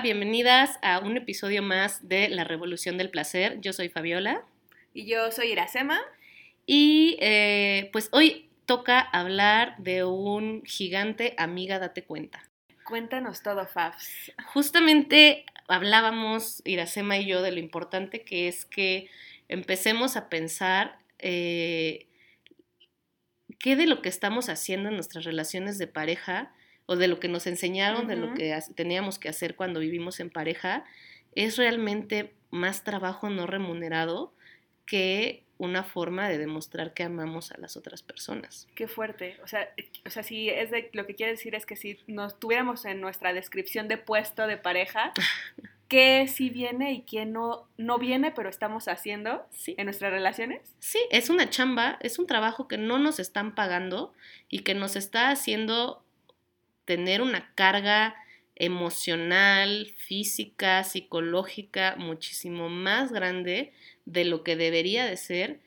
Hola, bienvenidas a un episodio más de La Revolución del Placer. Yo soy Fabiola. Y yo soy Iracema. Y eh, pues hoy toca hablar de un gigante, amiga, date cuenta. Cuéntanos todo, Fabs. Justamente hablábamos, Iracema y yo, de lo importante que es que empecemos a pensar eh, qué de lo que estamos haciendo en nuestras relaciones de pareja o de lo que nos enseñaron, de lo que teníamos que hacer cuando vivimos en pareja, es realmente más trabajo no remunerado que una forma de demostrar que amamos a las otras personas. Qué fuerte. O sea, o sea, si es de, lo que quiere decir es que si nos tuviéramos en nuestra descripción de puesto de pareja, qué sí viene y qué no, no viene, pero estamos haciendo en nuestras relaciones. Sí, es una chamba, es un trabajo que no nos están pagando y que nos está haciendo tener una carga emocional, física, psicológica muchísimo más grande de lo que debería de ser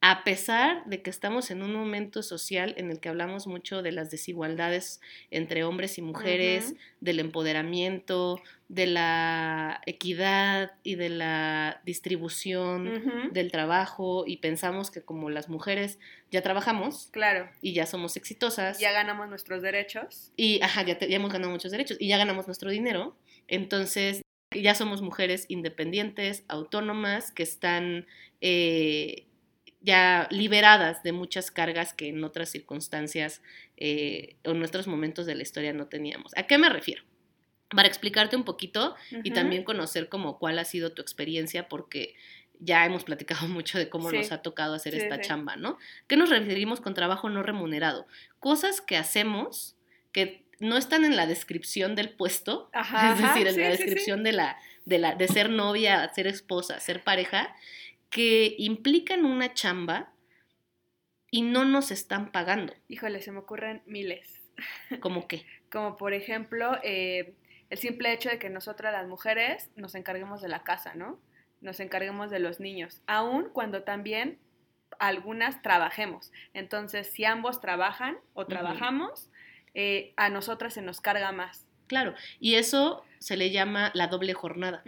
a pesar de que estamos en un momento social en el que hablamos mucho de las desigualdades entre hombres y mujeres, del empoderamiento, de la equidad y de la distribución del trabajo y pensamos que como las mujeres ya trabajamos claro. y ya somos exitosas. Ya ganamos nuestros derechos. Y ajá, ya, ya hemos ganado muchos derechos y ya ganamos nuestro dinero. Entonces ya somos mujeres independientes, autónomas, que están... Eh, ya liberadas de muchas cargas que en otras circunstancias eh, o en nuestros momentos de la historia no teníamos. ¿A qué me refiero? Para explicarte un poquito y también conocer como cuál ha sido tu experiencia, porque ya hemos platicado mucho de cómo nos ha tocado hacer esta chamba, ¿no? ¿Qué nos referimos con trabajo no remunerado? Cosas que hacemos que no están en la descripción del puesto, es decir, en la descripción de la, de la, de ser novia, ser esposa, ser pareja, que implican una chamba y no nos están pagando. Híjole, se me ocurren miles. ¿Cómo qué? Como por ejemplo, eh, el simple hecho de que nosotras las mujeres nos encarguemos de la casa, ¿no? Nos encarguemos de los niños, aun cuando también algunas trabajemos. Entonces, si ambos trabajan o trabajamos, eh, a nosotras se nos carga más. Claro, y eso se le llama la doble jornada.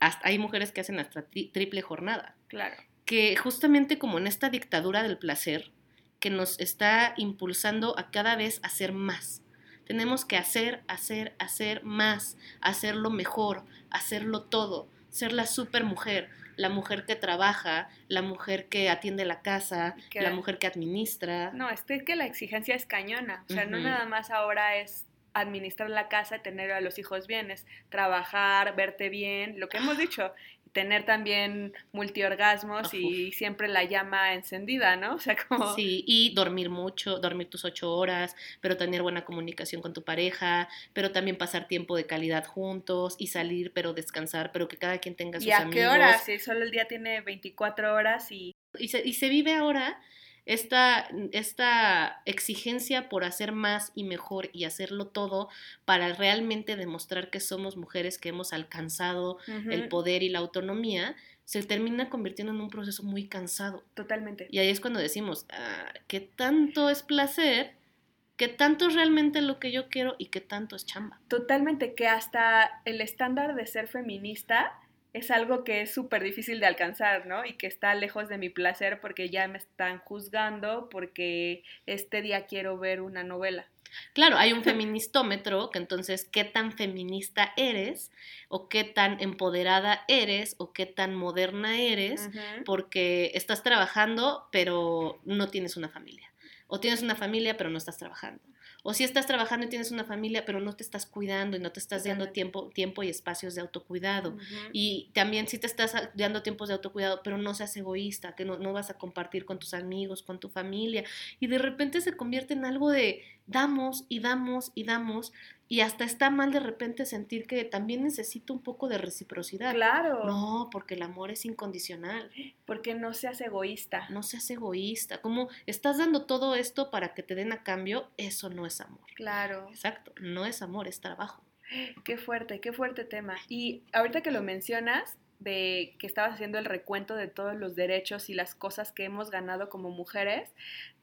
hasta, hay mujeres que hacen hasta triple jornada. Claro. Que justamente como en esta dictadura del placer, que nos está impulsando a cada vez hacer más. Tenemos que hacer, hacer, hacer más, hacerlo mejor, hacerlo todo, ser la super mujer, la mujer que trabaja, la mujer que atiende la casa, la mujer que administra. No, es que la exigencia es cañona, o sea, no nada más ahora es administrar la casa, tener a los hijos bienes, trabajar, verte bien, lo que hemos dicho, tener también multiorgasmos y siempre la llama encendida, ¿no? O sea, como... Sí, y dormir mucho, dormir tus ocho horas, pero tener buena comunicación con tu pareja, pero también pasar tiempo de calidad juntos y salir, pero descansar, pero que cada quien tenga sus ¿Y a qué horas? Si solo el día tiene 24 horas y... Y se, y se vive ahora esta, esta exigencia por hacer más y mejor y hacerlo todo para realmente demostrar que somos mujeres que hemos alcanzado el poder y la autonomía, se termina convirtiendo en un proceso muy cansado. Totalmente. Y ahí es cuando decimos, ah, ¿qué tanto es placer? ¿Qué tanto es realmente lo que yo quiero y qué tanto es chamba? Totalmente, que hasta el estándar de ser feminista es algo que es súper difícil de alcanzar, ¿no? Y que está lejos de mi placer porque ya me están juzgando porque este día quiero ver una novela. Claro, hay un feministómetro que entonces qué tan feminista eres o qué tan empoderada eres o qué tan moderna eres porque estás trabajando pero no tienes una familia. O tienes una familia pero no estás trabajando o si estás trabajando y tienes una familia, pero no te estás cuidando y no te estás dando tiempo, tiempo y espacios de autocuidado. Y también si te estás dando tiempos de autocuidado, pero no seas egoísta, que no, no vas a compartir con tus amigos, con tu familia. Y de repente se convierte en algo de damos y damos y damos y hasta está mal de repente sentir que también necesito un poco de reciprocidad. Claro. No, porque el amor es incondicional. Porque no seas egoísta. No seas egoísta. Como estás dando todo esto para que te den a cambio, eso no es amor. Claro. Exacto, no es amor, es trabajo. Qué fuerte, qué fuerte tema. Y ahorita que lo mencionas, de que estabas haciendo el recuento de todos los derechos y las cosas que hemos ganado como mujeres,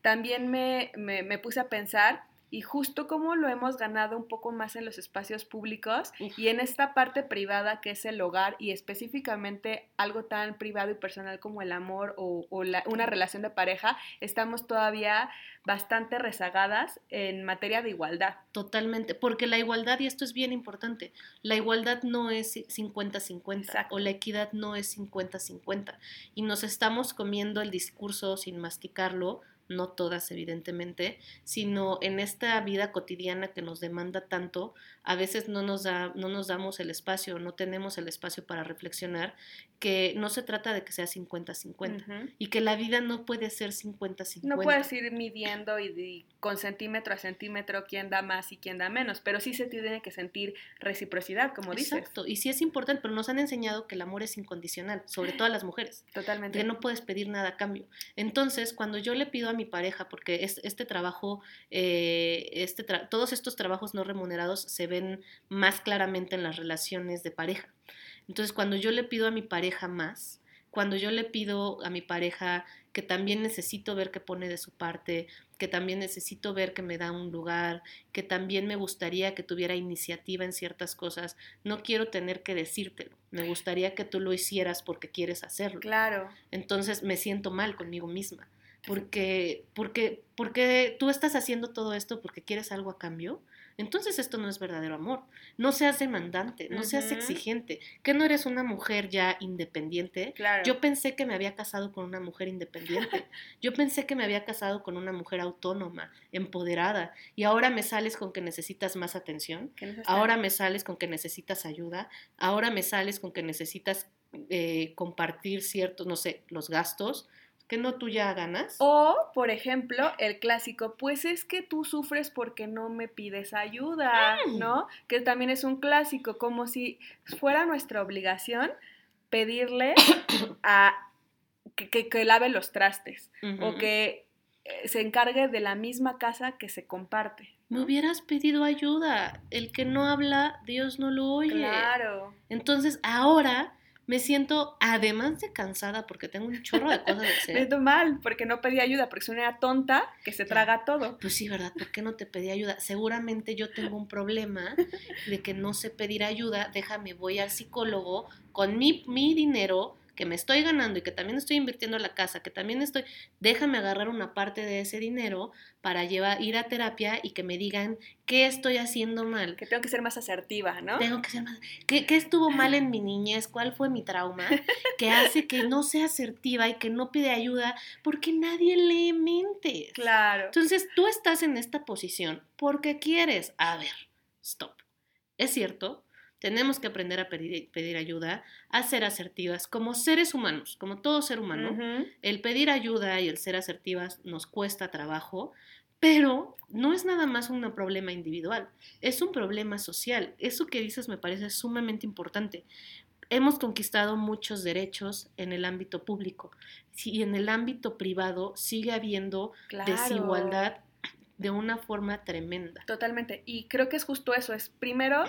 también me, me, me puse a pensar y justo como lo hemos ganado un poco más en los espacios públicos Uf. y en esta parte privada que es el hogar y específicamente algo tan privado y personal como el amor o, o la- una relación de pareja, estamos todavía bastante rezagadas en materia de igualdad. Totalmente, porque la igualdad, y esto es bien importante, la igualdad no es 50-50 Exacto. o la equidad no es 50-50 y nos estamos comiendo el discurso sin masticarlo, no todas evidentemente, sino en esta vida cotidiana que nos demanda tanto, a veces no nos, da, no nos damos el espacio, no tenemos el espacio para reflexionar, que no se trata de que sea 50-50 Ujú. y que la vida no puede ser 50-50. No puedes ir midiendo y, y con centímetro a centímetro quién da más y quién da menos, pero sí se tiene que sentir reciprocidad, como dices. Exacto, y sí es importante, pero nos han enseñado que el amor es incondicional, sobre todo a las mujeres, Totalmente. que no puedes pedir nada a cambio. Entonces, cuando yo le pido a mi pareja, porque es, este trabajo, eh, este tra- todos estos trabajos no remunerados se ven más claramente en las relaciones de pareja. Entonces, cuando yo le pido a mi pareja más, cuando yo le pido a mi pareja que también necesito ver que pone de su parte, que también necesito ver que me da un lugar, que también me gustaría que tuviera iniciativa en ciertas cosas, no quiero tener que decírtelo, me gustaría que tú lo hicieras porque quieres hacerlo. Claro. Entonces me siento mal conmigo misma, porque, porque, porque tú estás haciendo todo esto porque quieres algo a cambio. Entonces esto no es verdadero amor. No seas demandante, no seas exigente. Que no eres una mujer ya independiente. Claro. Yo pensé que me había casado con una mujer independiente. Yo pensé que me había casado con una mujer autónoma, empoderada. Y ahora me sales con que necesitas más atención. Ahora me sales con que necesitas ayuda. Ahora me sales con que necesitas eh, compartir ciertos, no sé, los gastos. Que no tú ya ganas. O, por ejemplo, el clásico, pues es que tú sufres porque no me pides ayuda, Mm. ¿no? Que también es un clásico, como si fuera nuestra obligación pedirle a que, que- que lave los trastes o que eh, se encargue de la misma casa que se comparte. Me hubieras pedido ayuda. El que no habla, Dios no lo oye. Claro. Entonces ahora me siento, además de cansada, porque tengo un chorro de cosas de Me hacer. siento mal porque no pedí ayuda, porque soy una tonta que se traga todo. Pues sí, ¿verdad? ¿Por qué no te pedí ayuda? Seguramente yo tengo un problema de que no sé pedir ayuda. Déjame, voy al psicólogo con mi, mi dinero que me estoy ganando y que también estoy invirtiendo en la casa, que también estoy, déjame agarrar una parte de ese dinero para llevar, ir a terapia y que me digan qué estoy haciendo mal. Que tengo que ser más asertiva, ¿no? Tengo que ser más. ¿Qué, qué estuvo mal en mi niñez? ¿Cuál fue mi trauma? Que hace que no sea asertiva y que no pide ayuda porque nadie lee mentes. Claro. Entonces tú estás en esta posición porque quieres. A ver, stop. Es cierto, tenemos que aprender a pedir, pedir ayuda, a ser asertivas como seres humanos, como todo ser humano. El pedir ayuda y el ser asertivas nos cuesta trabajo, pero no es nada más un problema individual, es un problema social. Eso que dices me parece sumamente importante. Hemos conquistado muchos derechos en el ámbito público y en el ámbito privado sigue habiendo Claro. desigualdad de una forma tremenda. Totalmente. Y creo que es justo eso. Es primero,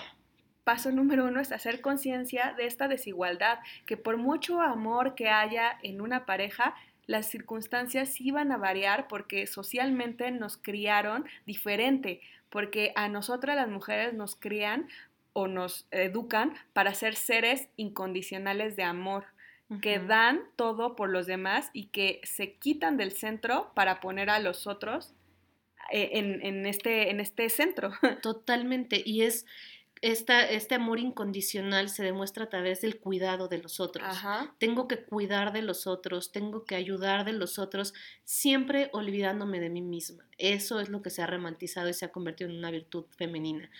paso número uno es hacer conciencia de esta desigualdad, que por mucho amor que haya en una pareja, las circunstancias sí van a variar porque socialmente nos criaron diferente, porque a nosotras las mujeres nos crían o nos educan para ser seres incondicionales de amor que dan todo por los demás y que se quitan del centro para poner a los otros eh, en, en este, en este centro. Totalmente. Y es esta, este amor incondicional se demuestra a través del cuidado de los otros. Ajá. Tengo que cuidar de los otros, tengo que ayudar de los otros, siempre olvidándome de mí misma. Eso es lo que se ha romantizado y se ha convertido en una virtud femenina.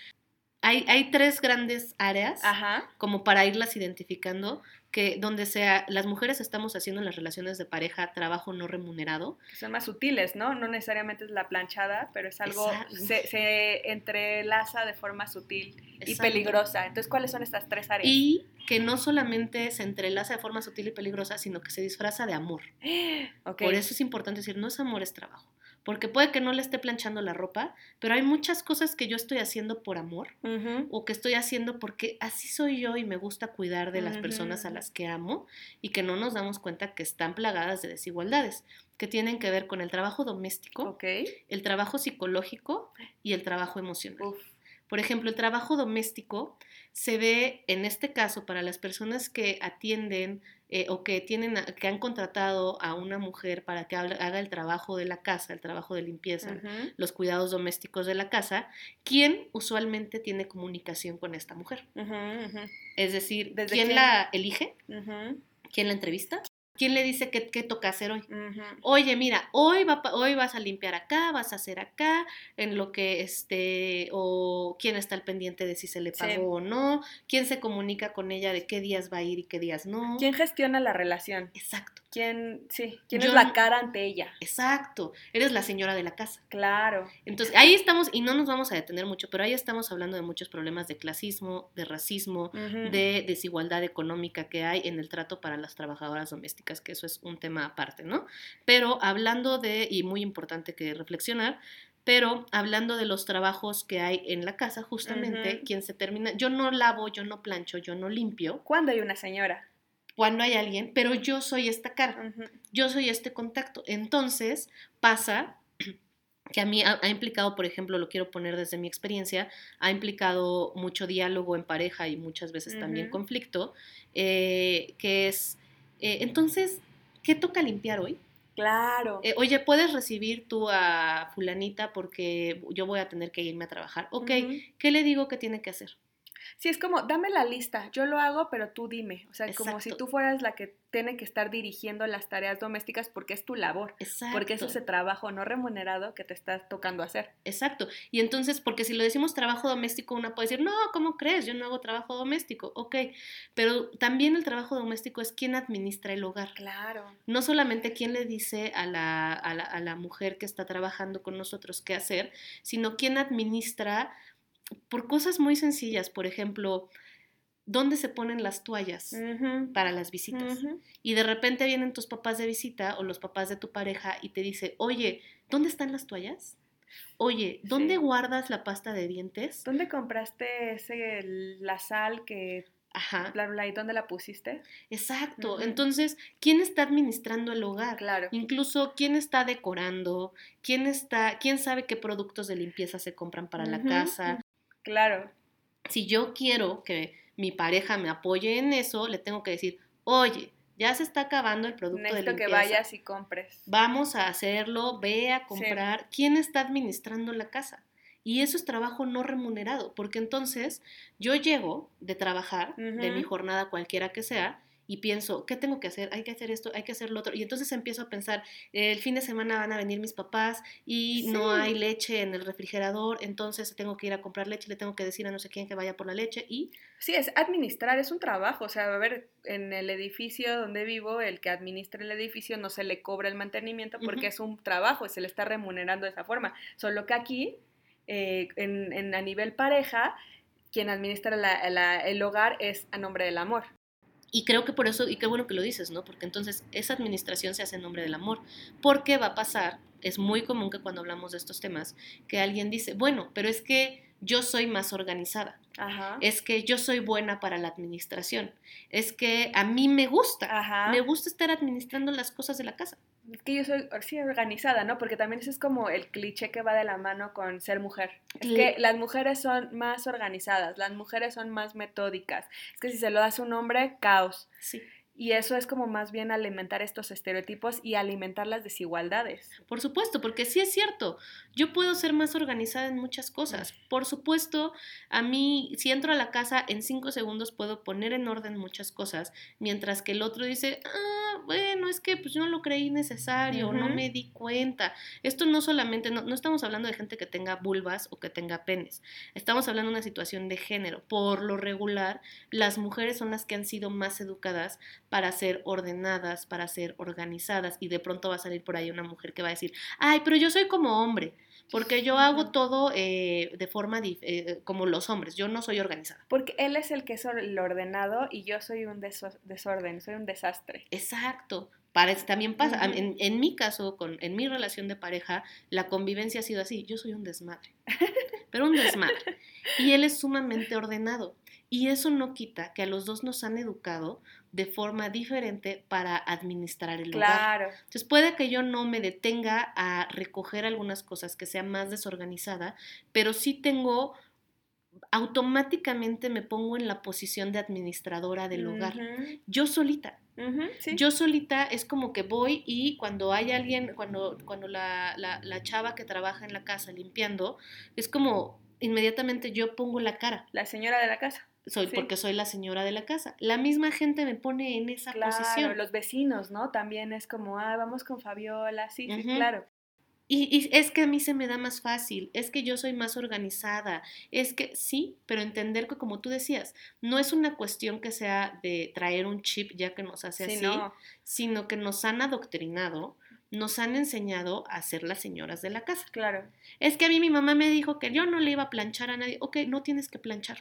Hay, hay tres grandes áreas Ajá. como para irlas identificando, que donde sea, las mujeres estamos haciendo en las relaciones de pareja trabajo no remunerado. Que son más sutiles, ¿no? No necesariamente es la planchada, pero es algo, se, se entrelaza de forma sutil y peligrosa. Entonces, ¿cuáles son estas tres áreas? Y que no solamente se entrelaza de forma sutil y peligrosa, sino que se disfraza de amor. Ok. Por eso es importante decir, no es amor, es trabajo. Porque puede que no le esté planchando la ropa, pero hay muchas cosas que yo estoy haciendo por amor o que estoy haciendo porque así soy yo y me gusta cuidar de las personas a las que amo y que no nos damos cuenta que están plagadas de desigualdades, que tienen que ver con el trabajo doméstico, el trabajo psicológico y el trabajo emocional. Uf. Por ejemplo, el trabajo doméstico se ve en este caso para las personas que atienden eh, o que tienen a- que han contratado a una mujer para que haga el trabajo de la casa, el trabajo de limpieza, los cuidados domésticos de la casa, ¿quién usualmente tiene comunicación con esta mujer? Es decir, ¿Desde ¿quién quién? la elige? ¿Quién la entrevista? ¿Quién le dice qué, qué toca hacer hoy? Oye, mira, hoy, va, hoy vas a limpiar acá, vas a hacer acá, en lo que este, o quién está al pendiente de si se le Sí. pagó o no, quién se comunica con ella de qué días va a ir y qué días no. ¿Quién gestiona la relación? Exacto, ¿Quién, sí, quién Yo es la cara ante ella? exacto. Eres la señora de la casa. Claro. Entonces, ahí estamos, y no nos vamos a detener mucho, pero ahí estamos hablando de muchos problemas de clasismo, de racismo, de desigualdad económica que hay en el trato para las trabajadoras domésticas, que eso es un tema aparte, ¿no? Pero hablando de, y muy importante que reflexionar, pero hablando de los trabajos que hay en la casa, justamente Ujú. quien se termina, yo no lavo, yo no plancho, yo no limpio, ¿Cuándo hay una señora? Cuando hay alguien, pero yo soy esta cara, yo soy este contacto. Entonces pasa que a mí ha, ha implicado, por ejemplo, lo quiero poner desde mi experiencia, ha implicado mucho diálogo en pareja y muchas veces también conflicto, eh, que es, eh, entonces, ¿qué toca limpiar hoy? Claro. Eh, oye, ¿puedes recibir tú a fulanita porque yo voy a tener que irme a trabajar? Ok. ¿qué le digo que tiene que hacer? Sí, es como, dame la lista, yo lo hago, pero tú dime. O sea, como si tú fueras la que tiene que estar dirigiendo las tareas domésticas porque es tu labor. Exacto. Porque es ese trabajo no remunerado que te estás tocando hacer. Exacto. Y entonces, porque si lo decimos trabajo doméstico, una puede decir, no, ¿cómo crees? Yo no hago trabajo doméstico. Ok, pero también el trabajo doméstico es quien administra el hogar. Claro. No solamente quién le dice a la, a la, a la mujer que está trabajando con nosotros qué hacer, sino quién administra por cosas muy sencillas. Por ejemplo, ¿dónde se ponen las toallas para las visitas? Y de repente vienen tus papás de visita o los papás de tu pareja y te dice, oye, ¿dónde están las toallas? Oye, ¿dónde Sí. guardas la pasta de dientes? ¿Dónde compraste ese, la sal que, Ajá, bla, bla, y dónde la pusiste? exacto. Entonces, ¿quién está administrando el hogar? Claro. Incluso quién está decorando, quién está, quién sabe qué productos de limpieza se compran para la casa. Claro. Si yo quiero que mi pareja me apoye en eso, le tengo que decir, oye, ya se está acabando el producto de Necesito que limpieza. vayas y compres. Vamos a hacerlo, ve a comprar. ¿Quién está administrando la casa? Y eso es trabajo no remunerado, porque entonces yo llego de trabajar, de mi jornada cualquiera que sea, y pienso, ¿qué tengo que hacer? Hay que hacer esto, hay que hacer lo otro. Y entonces empiezo a pensar, el fin de semana van a venir mis papás y no hay leche en el refrigerador, entonces tengo que ir a comprar leche, le tengo que decir a no sé quién que vaya por la leche y Sí, es administrar, es un trabajo. O sea, a ver, en el edificio donde vivo, el que administra el edificio no se le cobra el mantenimiento porque es un trabajo, se le está remunerando de esa forma. Solo que aquí, eh, en, en- a nivel pareja, quien administra la- la- el hogar es a nombre del amor. Y creo que por eso, y qué bueno que lo dices, ¿no? Porque entonces esa administración se hace en nombre del amor. Porque va a pasar, es muy común que cuando hablamos de estos temas, que alguien dice, bueno, pero es que yo soy más organizada, Ajá. es que yo soy buena para la administración, es que a mí me gusta, Ajá. me gusta estar administrando las cosas de la casa. Es que yo soy sí, organizada, ¿no? Porque también ese es como el cliché que va de la mano con ser mujer. Es que las mujeres son más organizadas, las mujeres son más metódicas. Es que si se lo das a un hombre, caos. Sí. Y eso es como más bien alimentar estos estereotipos y alimentar las desigualdades. Por supuesto, porque sí es cierto, yo puedo ser más organizada en muchas cosas. Por supuesto, a mí, si entro a la casa, en cinco segundos puedo poner en orden muchas cosas, mientras que el otro dice, ah, bueno, es que pues no lo creí necesario, no me di cuenta. Esto no solamente, no, no estamos hablando de gente que tenga vulvas o que tenga penes, estamos hablando de una situación de género. Por lo regular, las mujeres son las que han sido más educadas para ser ordenadas, para ser organizadas, y de pronto va a salir por ahí una mujer que va a decir, ay, pero yo soy como hombre, porque yo hago todo eh, de forma eh, como los hombres, yo no soy organizada. Porque él es el que es el ordenado y yo soy un deso- desorden, soy un desastre. Exacto. Para, también pasa, en mi caso, con, en mi relación de pareja, la convivencia ha sido así, yo soy un desmadre, pero un desmadre. Y él es sumamente ordenado. Y eso no quita que a los dos nos han educado de forma diferente para administrar el lugar. Claro. Entonces puede que yo no me detenga a recoger algunas cosas, que sea más desorganizada, pero sí tengo, automáticamente me pongo en la posición de administradora del hogar. Yo solita. sí. Yo solita es como que voy y cuando hay alguien, cuando, cuando la, la, la chava que trabaja en la casa limpiando, es como inmediatamente yo pongo la cara. La señora de la casa. Soy, Sí. porque soy la señora de la casa. La misma gente me pone en esa Claro, posición. los vecinos, ¿no? También es como, ah, vamos con Fabiola, sí, sí, claro. Y, y es que a mí se me da más fácil, es que yo soy más organizada, es que sí, pero entender que como tú decías, no es una cuestión que sea de traer un chip ya que nos hace Sí, así, no, sino que nos han adoctrinado, nos han enseñado a ser las señoras de la casa. claro. Es que a mí mi mamá me dijo que yo no le iba a planchar a nadie. Ok, no tienes que planchar,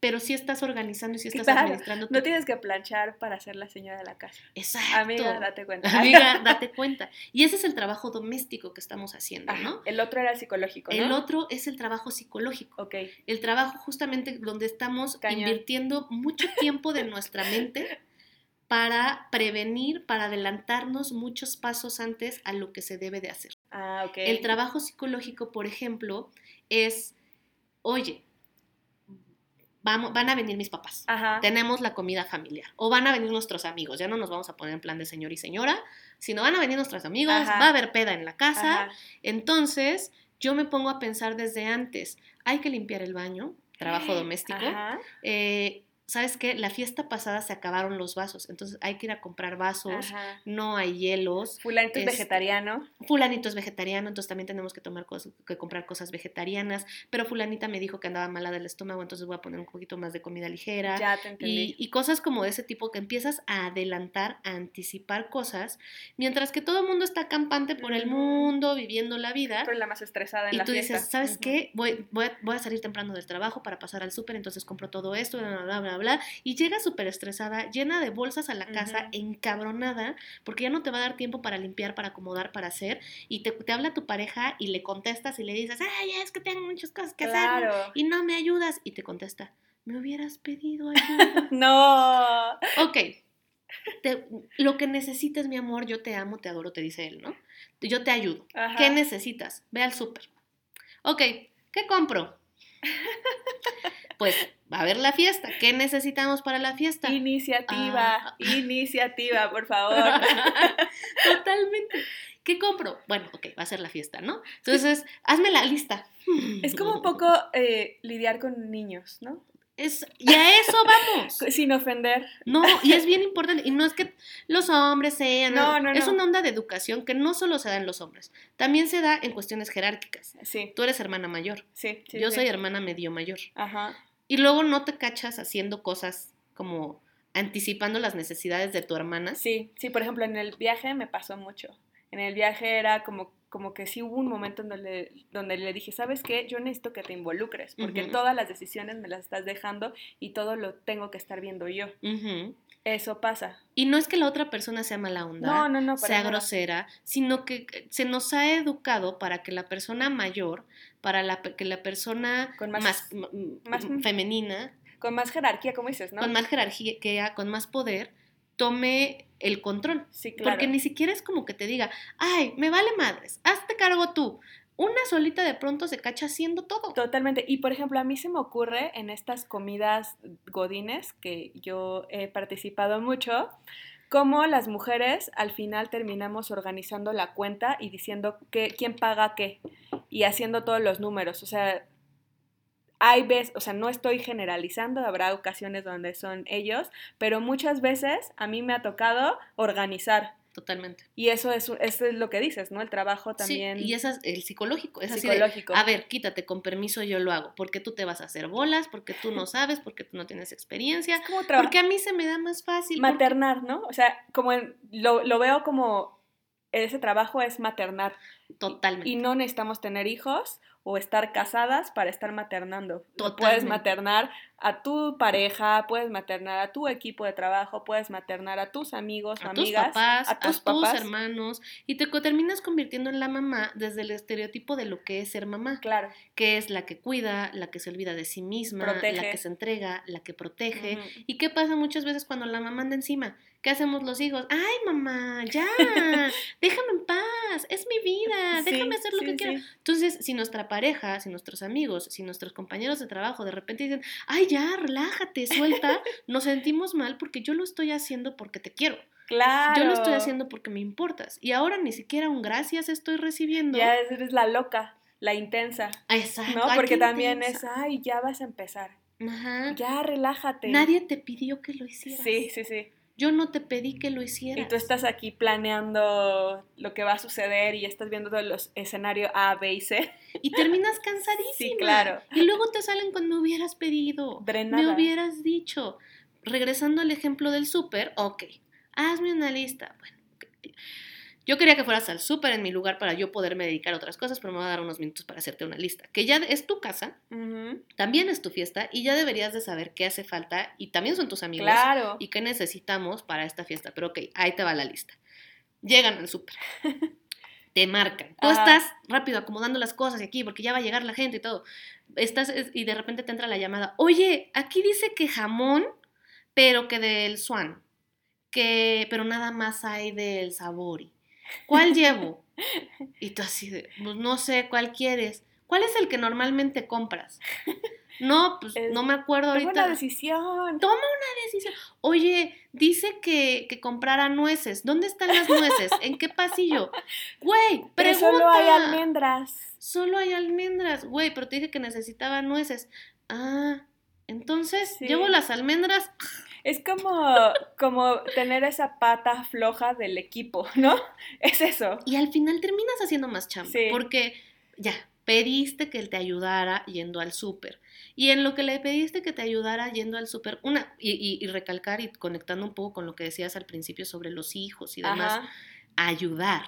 pero sí estás organizando y sí estás Claro, administrando tu... No tienes que planchar para ser la señora de la casa. Exacto. Amiga, date cuenta. Amiga, date cuenta. Y ese es el trabajo doméstico que estamos haciendo, Ajá, ¿no? El otro era el psicológico, ¿no? El otro es el trabajo psicológico. Ok, El trabajo justamente donde estamos Cañón. invirtiendo mucho tiempo de nuestra mente para prevenir, para adelantarnos muchos pasos antes a lo que se debe de hacer. ah, ok. El trabajo psicológico, por ejemplo, es, oye, vamos, van a venir mis papás. Ajá, Tenemos la comida familiar. O van a venir nuestros amigos. Ya no nos vamos a poner en plan de señor y señora, sino van a venir nuestros amigos, Ajá. va a haber peda en la casa. ajá. Entonces, yo me pongo a pensar desde antes, hay que limpiar el baño, trabajo doméstico. Ajá, Eh, ¿Sabes qué? La fiesta pasada se acabaron los vasos, entonces hay que ir a comprar vasos, ajá. no hay hielos. Fulanito es Este, vegetariano. Fulanito es vegetariano, entonces también tenemos que tomar cosas, que comprar cosas vegetarianas, pero fulanita me dijo que andaba mala del estómago, entonces voy a poner un poquito más de comida ligera. Ya te Y, entendí. y cosas como de ese tipo que empiezas a adelantar, a anticipar cosas, mientras que todo el mundo está campante por el mundo, viviendo la vida. Tú eres la más estresada en Y la tú fiesta. dices, ¿sabes qué? Voy, voy, a, voy a salir temprano del trabajo para pasar al súper, entonces compro todo esto, bla, bla, bla, bla. Y llegas súper estresada, llena de bolsas a la casa, encabronada, porque ya no te va a dar tiempo para limpiar, para acomodar, para hacer. Y te, te habla tu pareja y le contestas y le dices, ay, es que tengo muchas cosas que hacer Claro. y no me ayudas. Y te contesta, me hubieras pedido ayuda. No. ok. Te- lo que necesites, mi amor, yo te amo, te adoro, te dice él, ¿no? Yo te ayudo. Ajá. ¿Qué necesitas? Ve al súper. Ok, ¿qué compro? Pues va a haber la fiesta. ¿Qué necesitamos para la fiesta? Iniciativa, Ah. iniciativa, por favor. Totalmente. ¿Qué compro? Bueno, ok, va a ser la fiesta, ¿no? Entonces, hazme la lista. Es como un poco eh, lidiar con niños, ¿no? Es, y a eso vamos. Sin ofender. No, y es bien importante. Y no es que los hombres sean. No, no, Es no. una onda de educación que no solo se da en los hombres, también se da en cuestiones jerárquicas. Sí, Tú eres hermana mayor. sí. sí, yo sí. soy hermana medio mayor. Ajá. Y luego no te cachas haciendo cosas como anticipando las necesidades de tu hermana. Sí, sí, por ejemplo, en el viaje me pasó mucho. En el viaje era como, como que sí hubo un momento en donde, donde le dije, ¿sabes qué? Yo necesito que te involucres, porque Ujú. todas las decisiones me las estás dejando y todo lo tengo que estar viendo yo. Eso pasa. Y no es que la otra persona sea mala onda, No, no, no, sea nada. grosera, sino que se nos ha educado para que la persona mayor, para la, que la persona Con más- femenina, Con más jerarquía, como dices, ¿no? con más jerarquía, con más poder, tome el control. Sí, claro. Porque ni siquiera es como que te diga, ay, me vale madres, hazte cargo tú. Una solita de pronto se cacha haciendo todo. Totalmente. Y por ejemplo, a mí se me ocurre en estas comidas godines que yo he participado mucho, cómo las mujeres al final terminamos organizando la cuenta y diciendo que, quién paga qué y haciendo todos los números. O sea, hay veces, o sea, no estoy generalizando, habrá ocasiones donde son ellos, pero muchas veces a mí me ha tocado organizar. Totalmente. Y eso es, eso es lo que dices, ¿no? El trabajo también Sí, y ese es el psicológico. Es así de, psicológico. a ver, quítate, con permiso yo lo hago. Porque tú te vas a hacer bolas, porque tú no sabes, porque tú no tienes experiencia. es como. Porque a mí se me da más fácil. porque- maternar, ¿no? O sea, como en- lo, lo veo como ese trabajo es maternar. Totalmente. Y no necesitamos tener hijos o estar casadas para estar maternando. Puedes Totalmente. maternar a tu pareja, puedes maternar a tu equipo de trabajo, puedes maternar a tus amigos a tus amigas, papás, a tus tus papás. hermanos, y te terminas convirtiendo en la mamá desde el estereotipo de lo que es ser mamá, Claro. que es la que cuida, la que se olvida de sí misma, la que se entrega, la que protege. ¿Y qué pasa muchas veces cuando la mamá anda encima? ¿Qué hacemos los hijos? Ay, mamá, ya, déjame en paz, es mi vida, déjame Sí, hacer lo sí, que sí. quiera. Entonces, si nuestra pareja, si nuestros amigos, si nuestros compañeros de trabajo de repente dicen, ay, ya, relájate, suelta, nos sentimos mal porque yo lo estoy haciendo porque te quiero. Claro. Yo lo estoy haciendo porque me importas. Y ahora ni siquiera un gracias estoy recibiendo. Ya eres la loca, la intensa, Exacto. ¿no? Porque también intensa. es, ay, ya vas a empezar. Ajá. Ya, relájate. Nadie te pidió que lo hicieras. Sí, sí, sí. Yo no te pedí que lo hicieras. Y tú estás aquí planeando lo que va a suceder y estás viendo todos los escenarios A, B y C. Y terminas cansadísima. Sí, claro. Y luego te salen con me hubieras pedido. Drenada. Me hubieras dicho. Regresando al ejemplo del súper, ok, hazme una lista. Bueno, ok. Yo quería que fueras al súper en mi lugar para yo poderme dedicar a otras cosas, pero me va a dar unos minutos para hacerte una lista. Que ya es tu casa, también es tu fiesta y ya deberías de saber qué hace falta y también son tus amigos Claro. y qué necesitamos para esta fiesta. Pero ok, ahí te va la lista. Llegan al súper. Te marcan. Tú Ajá. estás rápido acomodando las cosas aquí porque ya va a llegar la gente y todo. Estás es- y de repente te entra la llamada. Oye, aquí dice que jamón, pero que del Swan. Que, pero nada más hay del Sabori. ¿Cuál llevo? Y tú así de, pues no sé, ¿cuál quieres? ¿Cuál es el que normalmente compras? No, pues Es- no me acuerdo Toma ahorita. una decisión. Toma una decisión. Oye, dice que, que comprara nueces. ¿Dónde están las nueces? ¿En qué pasillo? Güey, Pero pregunta. solo hay almendras. Solo hay almendras. Güey, pero te dije que necesitaba nueces. Ah, entonces, Sí. llevo las almendras. Es como, como tener esa pata floja del equipo, ¿no? Es eso. Y al final terminas haciendo más chamba. Sí. Porque ya, pediste que él te ayudara yendo al súper. Y en lo que le pediste que te ayudara yendo al súper, una, y, y- y recalcar y conectando un poco con lo que decías al principio sobre los hijos y demás, Ajá, ayudar.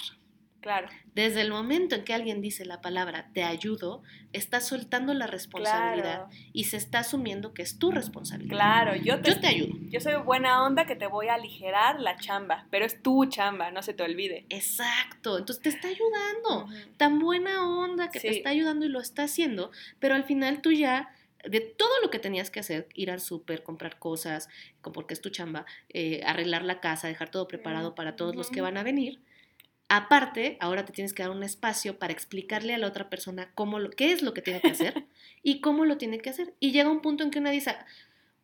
Claro. Desde el momento en que alguien dice la palabra te ayudo, está soltando la responsabilidad Claro, y se está asumiendo que es tu responsabilidad. claro. Yo te, Yo te ayudo. yo soy buena onda que te voy a aligerar la chamba, pero es tu chamba, no se te olvide. Exacto. Entonces te está ayudando. Tan buena onda que te está ayudando y lo está haciendo, pero al final tú ya de todo lo que tenías que hacer, ir al súper, comprar cosas, como porque es tu chamba, eh, arreglar la casa, dejar todo preparado para todos los que van a venir. Aparte, ahora te tienes que dar un espacio para explicarle a la otra persona cómo lo, qué es lo que tiene que hacer y cómo lo tiene que hacer. Y llega un punto en que una dice,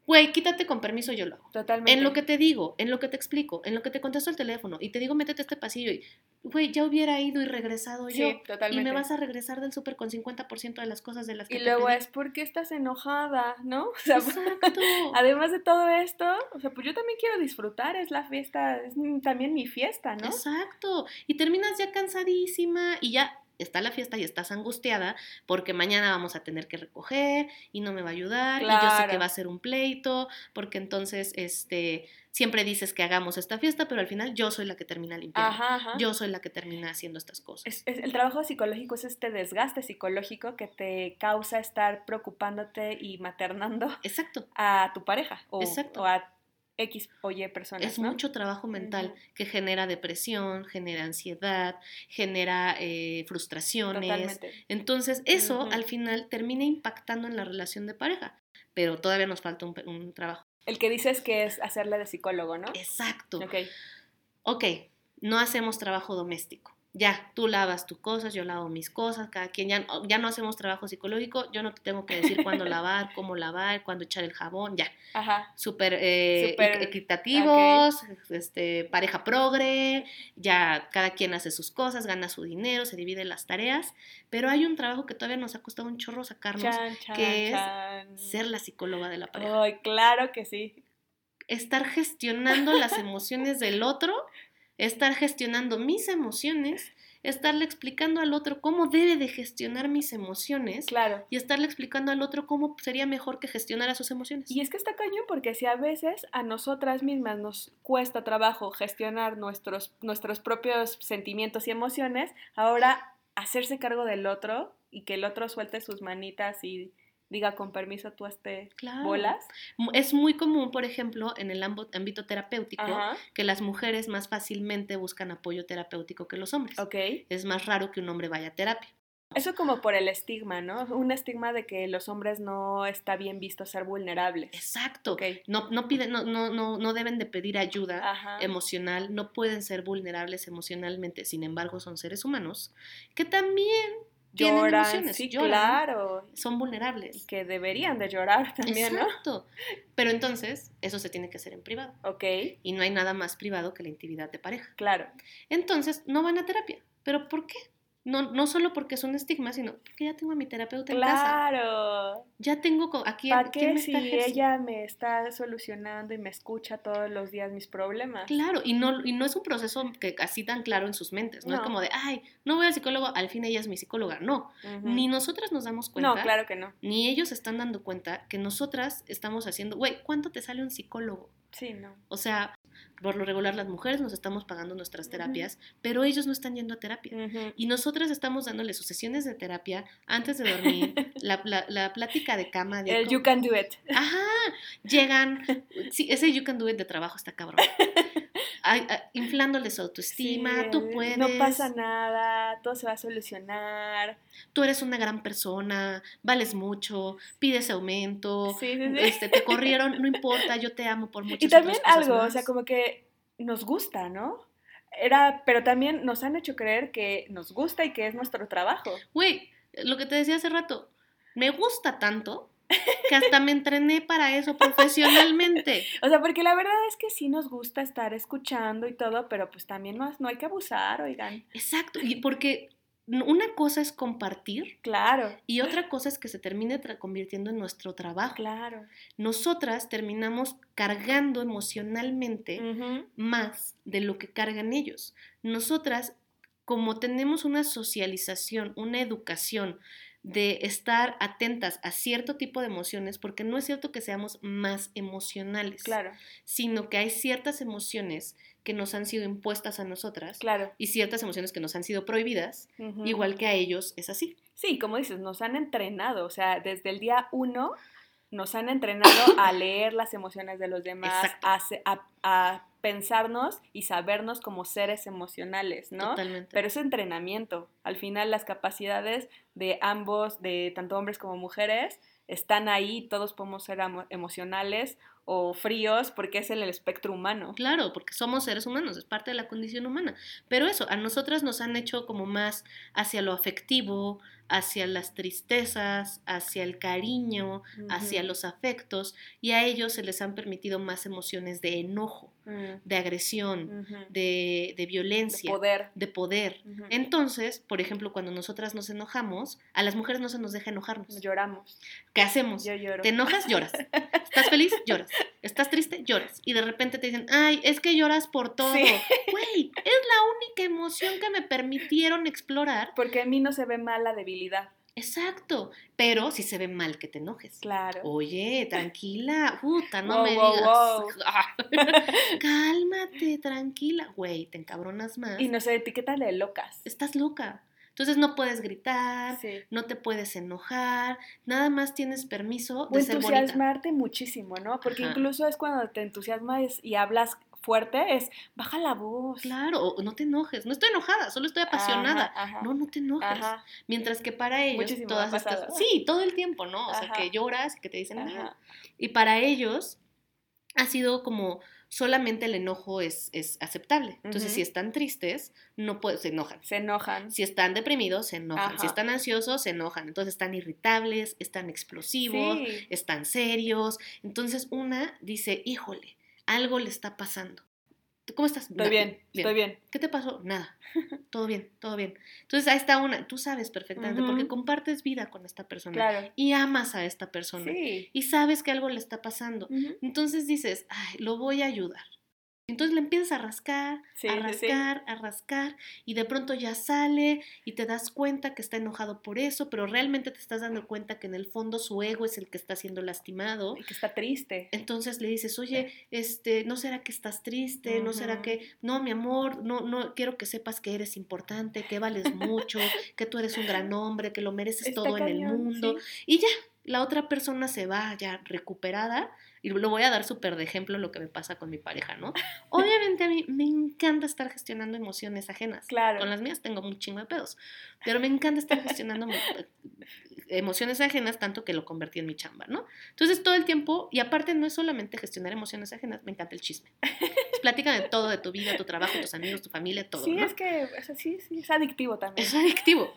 güey, quítate con permiso, yo lo hago. Totalmente. En lo que te digo, en lo que te explico, en lo que te contesto el teléfono y te digo, métete a este pasillo y, güey, ya hubiera ido y regresado Sí, yo. Y totalmente. me vas a regresar del súper con 50% de las cosas de las que Y te luego pedí. es, ¿por qué estás enojada? ¿No? O sea, Exacto. además de todo esto, o sea, pues yo también quiero disfrutar, es la fiesta, es también mi fiesta, ¿no? Exacto. Y terminas ya cansadísima y ya está la fiesta y estás angustiada porque mañana vamos a tener que recoger y no me va a ayudar y yo sé que va a ser un pleito porque entonces este siempre dices que hagamos esta fiesta pero al final yo soy la que termina limpiando. Ajá, ajá. Yo soy la que termina haciendo estas cosas. Es- es- el trabajo psicológico es este desgaste psicológico que te causa estar preocupándote y maternando Exacto. a tu pareja o, Exacto. o a X o Y personas. Es ¿no? mucho trabajo mental que genera depresión, genera ansiedad, genera eh, frustraciones. Totalmente. Entonces, eso al final termina impactando en la relación de pareja, pero todavía nos falta un, un trabajo. El que dices que es hacerle de psicólogo, ¿no? Exacto. Ok. Ok, no hacemos trabajo doméstico. Ya, tú lavas tus cosas, yo lavo mis cosas, cada quien ya, ya no hacemos trabajo psicológico, yo no te tengo que decir cuándo lavar, cómo lavar, cuándo echar el jabón, ya. Ajá. Súper eh, equitativos, este, pareja progre, ya cada quien hace sus cosas, gana su dinero, se divide las tareas, pero hay un trabajo que todavía nos ha costado un chorro sacarnos, Chan, chan, que es ser la psicóloga de la pareja. Ay, claro que sí. estar gestionando las emociones del otro, estar gestionando mis emociones, estarle explicando al otro cómo debe de gestionar mis emociones Claro. y estarle explicando al otro cómo sería mejor que gestionara sus emociones. Y es que está cañón porque si a veces a nosotras mismas nos cuesta trabajo gestionar nuestros, nuestros propios sentimientos y emociones, ahora hacerse cargo del otro y que el otro suelte sus manitas y diga con permiso tú hazte Claro. bolas. Es muy común, por ejemplo, en el ámbito terapéutico, Ajá. que las mujeres más fácilmente buscan apoyo terapéutico que los hombres. Ok. Es más raro que un hombre vaya a terapia. Eso como por el estigma, ¿no? Un estigma de que los hombres no está bien visto ser vulnerables. Exacto. Ok. No, no, piden, no, no, no, no deben de pedir ayuda Ajá. emocional, no pueden ser vulnerables emocionalmente, sin embargo son seres humanos que también Lloran, emociones, sí, lloran, claro. son vulnerables. que deberían de llorar también, ¿no? Exacto. Pero entonces eso se tiene que hacer en privado Ok, y no hay nada más privado que la intimidad de pareja. claro. Entonces no van a terapia. ¿Pero por qué? No, no solo porque es un estigma, sino porque ya tengo a mi terapeuta en casa. Claro. Ya tengo a quién, ¿Para quién qué me si está ejerciendo. ella me está solucionando y me escucha todos los días mis problemas? Claro, y no, y no es un proceso que así tan claro en sus mentes, no, es como de, ay, no voy al psicólogo, al fin ella es mi psicóloga, no, ni nosotras nos damos cuenta, No, claro que no. ni ellos están dando cuenta que nosotras estamos haciendo, güey, ¿cuánto te sale un psicólogo? Sí, no. O sea, por lo regular las mujeres nos estamos pagando nuestras terapias, pero ellos no están yendo a terapia. Y nosotras estamos dándole sus sesiones de terapia antes de dormir, la, la- la plática de cama de... El you can do it. Ajá, llegan, sí, ese you can do it de trabajo está cabrón. Inflándoles su autoestima, Sí, tú puedes, No pasa nada, todo se va a solucionar. tú eres una gran persona, vales mucho, pides aumento, Sí, sí, sí. este, te corrieron, no importa, yo te amo por muchas Y también algo, o sea, como que nos gusta, ¿no? Era, pero también nos han hecho creer que nos gusta y que es nuestro trabajo. Güey, lo que te decía hace rato, me gusta tanto que hasta me entrené para eso profesionalmente. O sea, porque la verdad es que sí nos gusta estar escuchando y todo, pero pues también no, no hay que abusar, oigan. Exacto, y porque una cosa es compartir Claro, y otra cosa es que se termine convirtiendo en nuestro trabajo. claro. Nosotras terminamos cargando emocionalmente más de lo que cargan ellos. Nosotras, como tenemos una socialización, una educación de estar atentas a cierto tipo de emociones, porque no es cierto que seamos más emocionales, Claro, sino que hay ciertas emociones que nos han sido impuestas a nosotras claro. y ciertas emociones que nos han sido prohibidas, igual que a ellos es así. Sí, como dices, nos han entrenado, o sea, desde el día uno nos han entrenado a leer las emociones de los demás, a, a- a pensarnos y sabernos como seres emocionales, ¿no? Totalmente. Pero es entrenamiento. Al final las capacidades de ambos, de tanto hombres como mujeres, están ahí, todos podemos ser emocionales o fríos porque es el espectro humano. Claro, porque somos seres humanos, es parte de la condición humana. Pero eso, a nosotras nos han hecho como más hacia lo afectivo, hacia las tristezas, hacia el cariño, hacia los afectos, y a ellos se les han permitido más emociones de enojo, Mm, de agresión, de, de De violencia, poder. de poder. Entonces, por ejemplo, cuando nosotras nos enojamos, a las mujeres no se nos deja enojarnos. Lloramos. ¿Qué hacemos? Yo lloro. Te enojas, lloras. ¿Estás feliz? Lloras. ¿Estás triste? Lloras. Y de repente te dicen, ay, es que lloras por todo. Sí. Güey, es la única emoción que me permitieron explorar. Porque a mí no se ve mal la debilidad. Exacto. Pero si se ve mal que te enojes. Claro. Oye, tranquila, puta, no Wow, me wow, digas. wow. Cálmate, tranquila. Güey, te encabronas más. Y nos etiquetan de locas. Estás loca. Entonces no puedes gritar, Sí. no te puedes enojar, nada más tienes permiso O de ser bonita. entusiasmarte muchísimo, ¿no? Porque Ajá. incluso es cuando te entusiasmas y hablas fuerte, es baja la voz. Claro, no te enojes. No estoy enojada, solo estoy apasionada. Ajá, ajá. No, no te enojes. Ajá. Mientras que para ellos Muchísimo, todas estas sí, todo el tiempo, ¿no? O sea, que lloras y que te dicen, "Ah". Ajá. y para ellos ha sido como solamente el enojo es, es aceptable. Entonces, si están tristes, no pueden, se enojan. Se enojan. Si están deprimidos, se enojan. Ajá. Si están ansiosos, se enojan. Entonces están irritables, están explosivos, Sí. están serios. Entonces una dice, híjole, algo le está pasando. ¿Tú ¿Cómo estás? Estoy "Na- bien, estoy bien. ¿Qué te pasó? Nada. Todo bien, todo bien. Entonces ahí está una, tú sabes perfectamente, porque compartes vida con esta persona Claro. y amas a esta persona Sí. y sabes que algo le está pasando. Entonces dices, ay, lo voy a ayudar. Entonces le empiezas a rascar, Sí, a sí. rascar, a rascar, y de pronto ya sale y te das cuenta que está enojado por eso, pero realmente te estás dando cuenta que en el fondo su ego es el que está siendo lastimado. Y que está triste. Entonces le dices, oye, este, ¿no será que estás triste? ¿No será que, no, mi amor, no, no, quiero que sepas que eres importante, que vales mucho, que tú eres un gran hombre, que lo mereces Está todo en el mundo? sí. Y ya, la otra persona se va ya recuperada. Y lo voy a dar súper de ejemplo lo que me pasa con mi pareja, ¿no? Obviamente a mí me encanta estar gestionando emociones ajenas. Claro. Con las mías tengo un chingo de pedos. Pero me encanta estar gestionando mo- emociones ajenas, tanto que lo convertí en mi chamba, ¿no? Entonces todo el tiempo, y aparte no es solamente gestionar emociones ajenas, me encanta el chisme. Pues, Platica de todo, de tu vida, tu trabajo, tus amigos, tu familia, todo, sí, ¿no? es que o sea, sí, sí, es adictivo también. Es adictivo.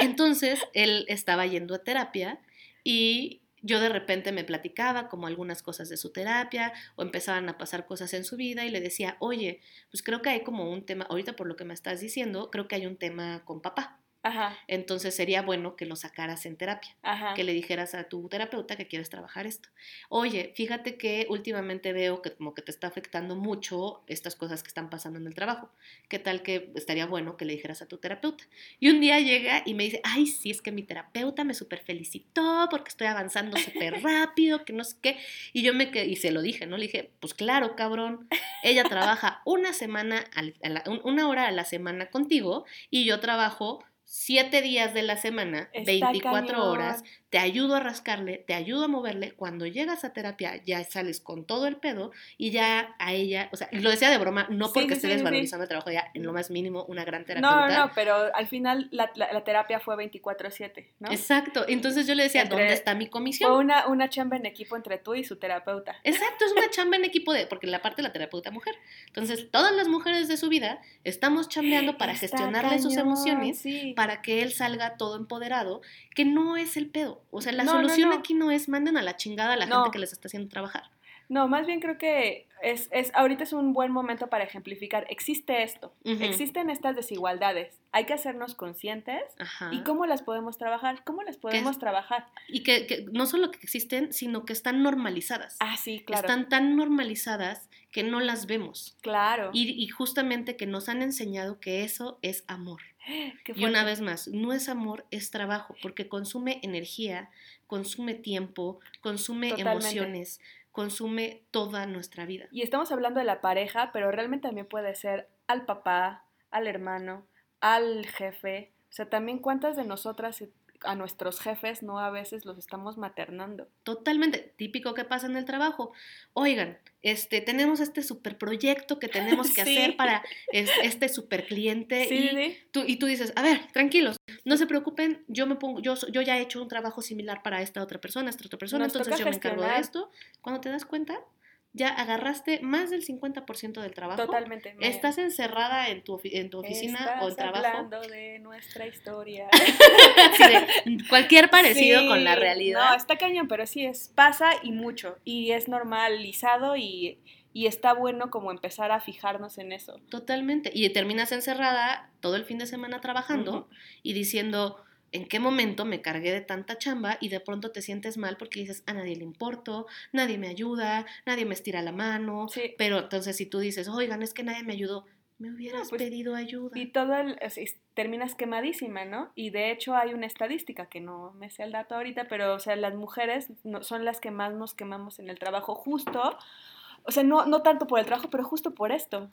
Entonces, él estaba yendo a terapia y yo de repente me platicaba como algunas cosas de su terapia o empezaban a pasar cosas en su vida y le decía, oye, pues creo que hay como un tema, ahorita por lo que me estás diciendo, creo que hay un tema con papá. Ajá, Entonces sería bueno que lo sacaras en terapia ajá. que le dijeras a tu terapeuta que quieres trabajar esto. Oye, fíjate que últimamente veo que como que te está afectando mucho estas cosas que están pasando en el trabajo. ¿Qué tal que estaría bueno que le dijeras a tu terapeuta? Y un día llega y me dice, ay, sí, es que mi terapeuta me super felicitó porque estoy avanzando súper rápido, que no sé qué. Y yo me quedé, y se lo dije, ¿no? Le dije, pues claro, cabrón, ella trabaja una semana, al- a la- un- una hora a la semana contigo y yo trabajo siete días de la semana, Está 24 cañón. horas, te ayudo a rascarle, te ayudo a moverle. Cuando llegas a terapia ya sales con todo el pedo y ya a ella, o sea, lo decía de broma, no porque sí, esté sí, sí, sí. desvalorizando el trabajo ella, en lo más mínimo, una gran terapeuta. no, no, pero al final la, la- la terapia fue 24/7, ¿no? Exacto, entonces yo le decía, Entre- ¿dónde está mi comisión? Fue una, una chamba en equipo entre tú y su terapeuta. Exacto, es una chamba en equipo de, porque la parte de la terapeuta mujer. Entonces, todas las mujeres de su vida estamos chambeando para Está gestionarle sus emociones, sí. Para que él salga todo empoderado, que no es el pedo. O sea, la No, solución no. aquí no es manden a la chingada a la gente que les está haciendo trabajar. No, más bien creo que es, es ahorita es un buen momento para ejemplificar. Existe esto, existen estas desigualdades. Hay que hacernos conscientes. Ajá. ¿Y cómo las podemos trabajar? ¿Cómo las podemos trabajar? Y que, que no solo que existen, sino que están normalizadas. Ah, sí, claro. Están tan normalizadas que no las vemos. Claro. Y, y justamente que nos han enseñado que eso es amor. Y una vez más, no es amor, es trabajo, porque consume energía, consume tiempo, consume Totalmente. emociones, consume toda nuestra vida. Y estamos hablando de la pareja, pero realmente también puede ser al papá, al hermano, al jefe. O sea, también cuántas de nosotras a nuestros jefes no a veces los estamos maternando. Totalmente típico que pasa en el trabajo. Oigan, este, tenemos este super proyecto que tenemos que Sí. hacer para es- este super cliente Sí, y, sí. Tú, y tú dices, a ver, tranquilos, no se preocupen, yo me pongo, yo, yo ya he hecho un trabajo similar para esta otra persona, esta otra persona, Nos entonces yo me encargo de esto. Cuando te das cuenta, ya agarraste más del 50% del trabajo. Totalmente. me- Estás encerrada en tu, en tu oficina o en trabajo. hablando de nuestra historia. De, cualquier parecido con la realidad. No, está cañón, pero sí es, pasa y mucho. Y es normalizado y, y está bueno como empezar a fijarnos en eso. Totalmente. Y terminas encerrada todo el fin de semana trabajando y diciendo, ¿en qué momento me cargué de tanta chamba? Y de pronto te sientes mal porque dices, a nadie le importo, nadie me ayuda, nadie me estira la mano. Sí. Pero entonces si tú dices, oigan, es que nadie me ayudó, me hubieras pues, pedido ayuda. Y todo el, terminas quemadísima, ¿no? Y de hecho hay una estadística que no me sé el dato ahorita, pero o sea, las mujeres no- son las que más nos quemamos en el trabajo justo, o sea, no, no tanto por el trabajo, pero justo por esto,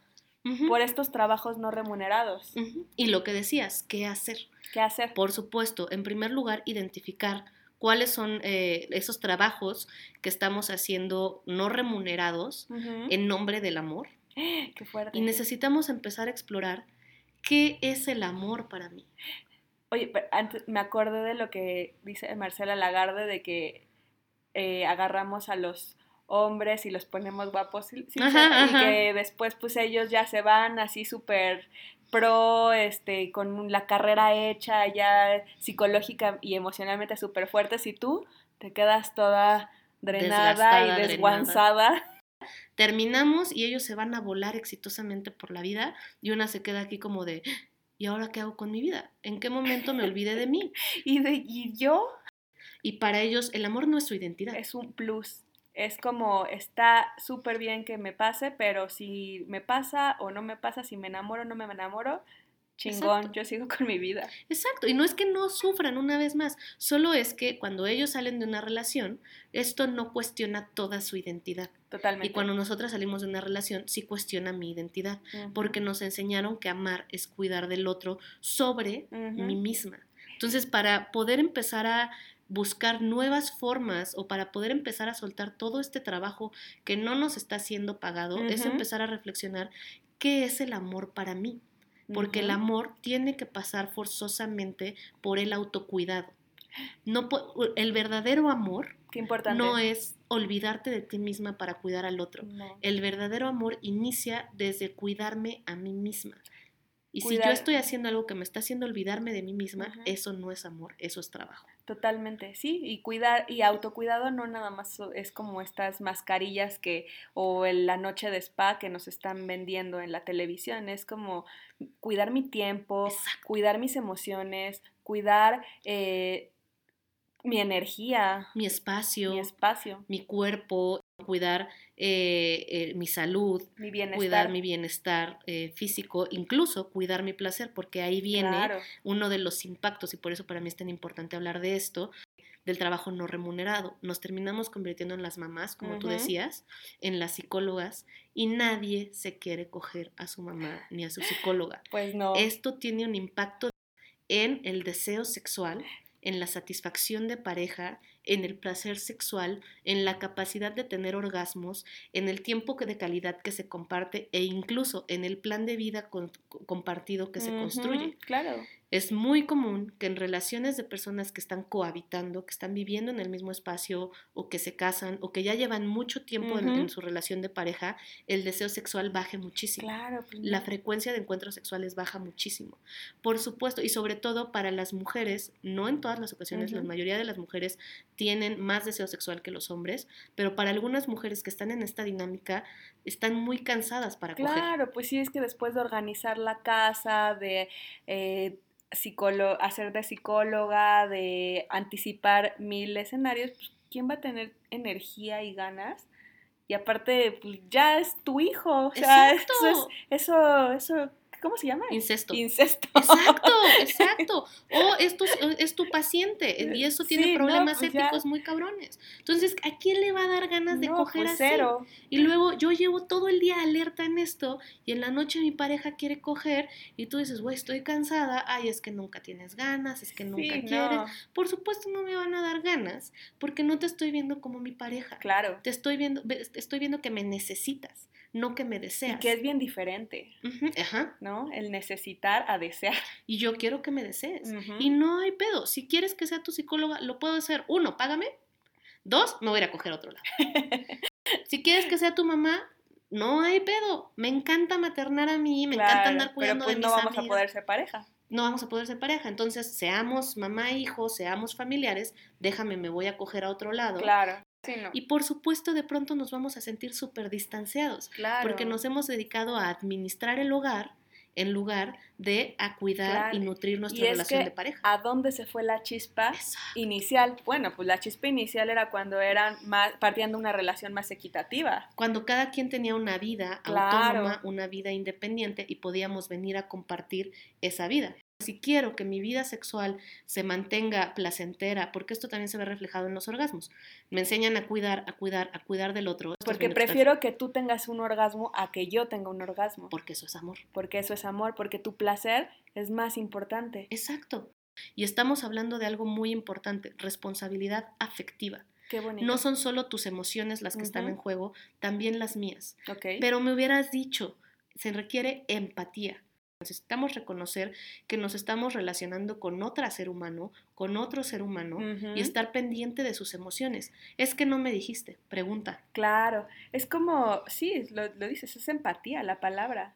Por estos trabajos no remunerados. Y lo que decías, ¿qué hacer? ¿Qué hacer? Por supuesto, en primer lugar, identificar cuáles son eh, esos trabajos que estamos haciendo no remunerados en nombre del amor. Qué fuerte. Y necesitamos empezar a explorar qué es el amor para mí. Oye, pero antes me acordé de lo que dice Marcela Lagarde de que eh, agarramos a los hombres y los ponemos guapos sí, sí, Ajá, y ajá. que después pues ellos ya se van así súper pro, este, con la carrera hecha ya psicológica y emocionalmente súper fuertes y tú te quedas toda drenada Desgastada, y desguanzada. Terminamos y ellos se van a volar exitosamente por la vida y una se queda aquí como de, ¿y ahora qué hago con mi vida? ¿En qué momento me olvidé de mí? Y, de, y yo Y para ellos el amor no es su identidad. es un plus. Es como, está súper bien que me pase, pero si me pasa o no me pasa, si me enamoro o no me enamoro, chingón, Exacto. yo sigo con mi vida. Exacto, y no es que no sufran una vez más, solo es que cuando ellos salen de una relación, esto no cuestiona toda su identidad. Totalmente. Y cuando nosotras salimos de una relación, sí cuestiona mi identidad, porque nos enseñaron que amar es cuidar del otro sobre mí misma. Entonces, para poder empezar a buscar nuevas formas o para poder empezar a soltar todo este trabajo que no nos está siendo pagado, es empezar a reflexionar qué es el amor para mí porque el amor tiene que pasar forzosamente por el autocuidado. No el verdadero amor no es olvidarte de ti misma para cuidar al otro. No. El verdadero amor inicia desde cuidarme a mí misma. Y si yo estoy haciendo algo que me está haciendo olvidarme de mí misma, eso no es amor, eso es trabajo. Totalmente, sí, y cuidar y autocuidado no nada más es como estas mascarillas que o el- la noche de spa que nos están vendiendo en la televisión, es como cuidar mi tiempo, Exacto. cuidar mis emociones, cuidar eh, mi energía, Mi espacio, mi espacio, mi cuerpo, cuidar eh, eh, mi salud, mi bienestar. cuidar mi bienestar eh, físico, incluso cuidar mi placer, porque ahí viene Claro, uno de los impactos, y por eso para mí es tan importante hablar de esto, del trabajo no remunerado. Nos terminamos convirtiendo en las mamás, como tú decías, en las psicólogas, y nadie se quiere coger a su mamá ni a su psicóloga. pues no. Esto tiene un impacto en el deseo sexual, en la satisfacción de pareja, en el placer sexual, en la capacidad de tener orgasmos, en el tiempo de calidad que se comparte e incluso en el plan de vida con- compartido que se construye. Claro. Es muy común que en relaciones de personas que están cohabitando, que están viviendo en el mismo espacio o que se casan o que ya llevan mucho tiempo en- su relación de pareja, el deseo sexual baje muchísimo. Claro, pues La frecuencia de encuentros sexuales baja muchísimo. Por supuesto, y sobre todo para las mujeres, no en todas las ocasiones, la mayoría de las mujeres tienen más deseo sexual que los hombres, pero para algunas mujeres que están en esta dinámica, están muy cansadas para coger. Claro, pues sí, es que después de organizar la casa, de eh, psicólo- hacer de psicóloga, de anticipar mil escenarios, pues ¿quién va a tener energía y ganas? Y aparte, pues ya es tu hijo, o sea, Exacto. eso es, eso, eso, ¿cómo se llama? Incesto. Incesto. Exacto, exacto. O es tu, es tu paciente y eso tiene Sí, no, problemas pues ya. éticos muy cabrones. Entonces, ¿a quién le va a dar ganas de No, coger pues así? cero. Y luego yo llevo todo el día alerta en esto y en la noche mi pareja quiere coger y tú dices, güey, estoy cansada, ay, es que nunca tienes ganas, es que nunca Sí, quieres. no, Por supuesto no me van a dar ganas porque no te estoy viendo como mi pareja. claro. Te estoy viendo, estoy viendo que me necesitas, no que me Y deseas. que es bien diferente, ajá. ¿no? El necesitar a desear. Y yo quiero que me desees. Y no hay pedo. Si quieres que sea tu psicóloga, lo puedo hacer. Uno, págame. Dos, me voy a ir a coger a otro lado. si quieres que sea tu mamá, no hay pedo. Me encanta maternar a mí, me encanta andar pero cuidando pues de no vamos a poder ser pareja. No vamos a poder ser pareja. Entonces, seamos mamá e hijo, seamos familiares, déjame, me voy a coger a otro lado. Claro. Sí, no. Y por supuesto, de pronto nos vamos a sentir súper distanciados, claro. porque nos hemos dedicado a administrar el hogar en lugar de a cuidar y nutrir nuestra Y es relación que de pareja. ¿A dónde se fue la chispa inicial? Bueno, pues la chispa inicial era cuando eran más, partían de una relación más equitativa. cuando cada quien tenía una vida Claro. autónoma, una vida independiente y podíamos venir a compartir esa vida. Si quiero que mi vida sexual se mantenga placentera, porque esto también se ve reflejado en los orgasmos, me enseñan a cuidar, a cuidar, a cuidar del otro. Esto Porque prefiero que tú tengas un orgasmo a que yo tenga un orgasmo. Porque eso es amor. Porque eso es amor, porque tu placer es más importante. Exacto. Y estamos hablando de algo muy importante, responsabilidad afectiva. Qué bonito. No son solo tus emociones las que están en juego, también las mías. Ok. Pero me hubieras dicho, se requiere empatía. Necesitamos reconocer que nos estamos relacionando con otro ser humano, con otro ser humano, y estar pendiente de sus emociones. Es que no me dijiste, pregunta. Claro. Es como, sí, lo, lo dices, es empatía la palabra.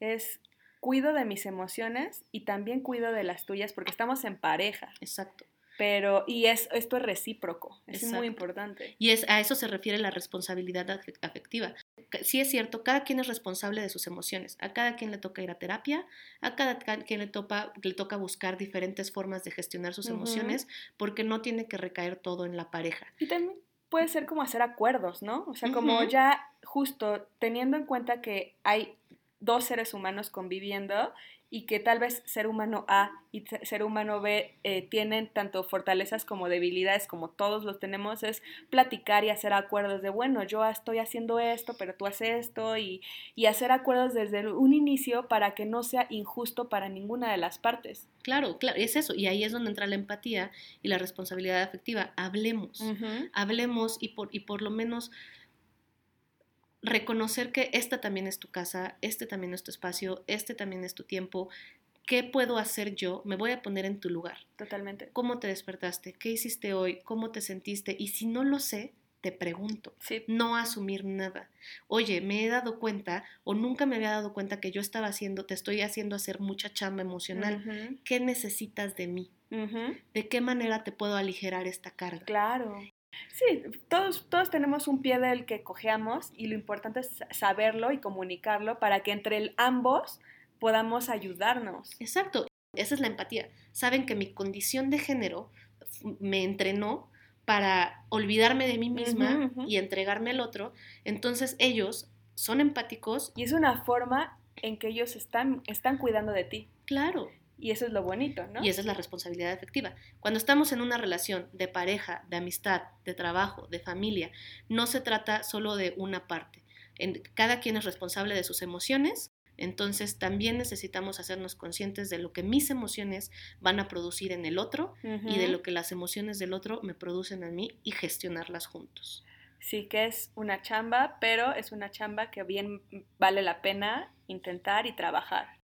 Es cuido de mis emociones y también cuido de las tuyas porque estamos en pareja. Exacto. Pero, y es, esto es recíproco, es Exacto. muy importante. Y es, a eso se refiere la responsabilidad afe- afectiva. Sí es cierto, cada quien es responsable de sus emociones. A cada quien le toca ir a terapia, a cada ca- quien le, topa, le toca buscar diferentes formas de gestionar sus emociones, porque no tiene que recaer todo en la pareja. Y también, puede ser como hacer acuerdos, ¿no? O sea, como ya justo teniendo en cuenta que hay dos seres humanos conviviendo y que tal vez ser humano A y ser humano B eh, tienen tanto fortalezas como debilidades, como todos los tenemos, es platicar y hacer acuerdos de, bueno, yo estoy haciendo esto, pero tú haces esto, y, y hacer acuerdos desde un inicio para que no sea injusto para ninguna de las partes. Claro, claro, es eso, y ahí es donde entra la empatía y la responsabilidad afectiva. Hablemos, hablemos y por, y por lo menos reconocer que esta también es tu casa, este también es tu espacio, este también es tu tiempo. ¿Qué puedo hacer yo? Me voy a poner en tu lugar. Totalmente. ¿Cómo te despertaste? ¿Qué hiciste hoy? ¿Cómo te sentiste? Y si no lo sé, te pregunto. No asumir nada. Oye, me he dado cuenta o nunca me había dado cuenta que yo estaba haciendo, te estoy haciendo hacer mucha chamba emocional. ¿Qué necesitas de mí? ¿De qué manera te puedo aligerar esta carga? Claro. Sí, todos, todos tenemos un pie del que cojeamos y lo importante es saberlo y comunicarlo para que entre ambos podamos ayudarnos. Exacto, esa es la empatía. Saben que mi condición de género me entrenó para olvidarme de mí misma y entregarme al otro, entonces ellos son empáticos. Y es una forma en que ellos están, están cuidando de ti. Claro. Y eso es lo bonito, ¿no? Y esa es la responsabilidad efectiva. Cuando estamos en una relación de pareja, de amistad, de trabajo, de familia, no se trata solo de una parte. cada quien es responsable de sus emociones, entonces también necesitamos hacernos conscientes de lo que mis emociones van a producir en el otro y de lo que las emociones del otro me producen en mí y gestionarlas juntos. Sí que es una chamba, pero es una chamba que bien vale la pena intentar y trabajar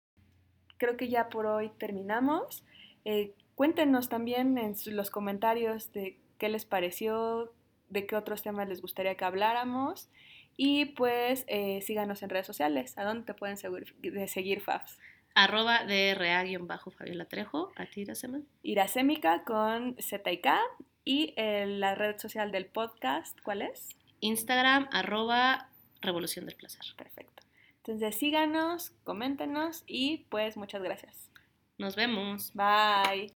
creo que ya por hoy terminamos. Eh, cuéntenos también en los comentarios de qué les pareció, de qué otros temas les gustaría que habláramos. Y pues eh, síganos en redes sociales. ¿A dónde te pueden seguir, de seguir Fabs? Arroba DRA-Fabiola Trejo. ¿A ti, Iracema? Iracémica con Z y K. Y eh, la red social del podcast, ¿cuál es? Instagram, arroba Revolución del Placer. Perfecto. Entonces síganos, coméntenos y pues muchas gracias. Nos vemos. Bye.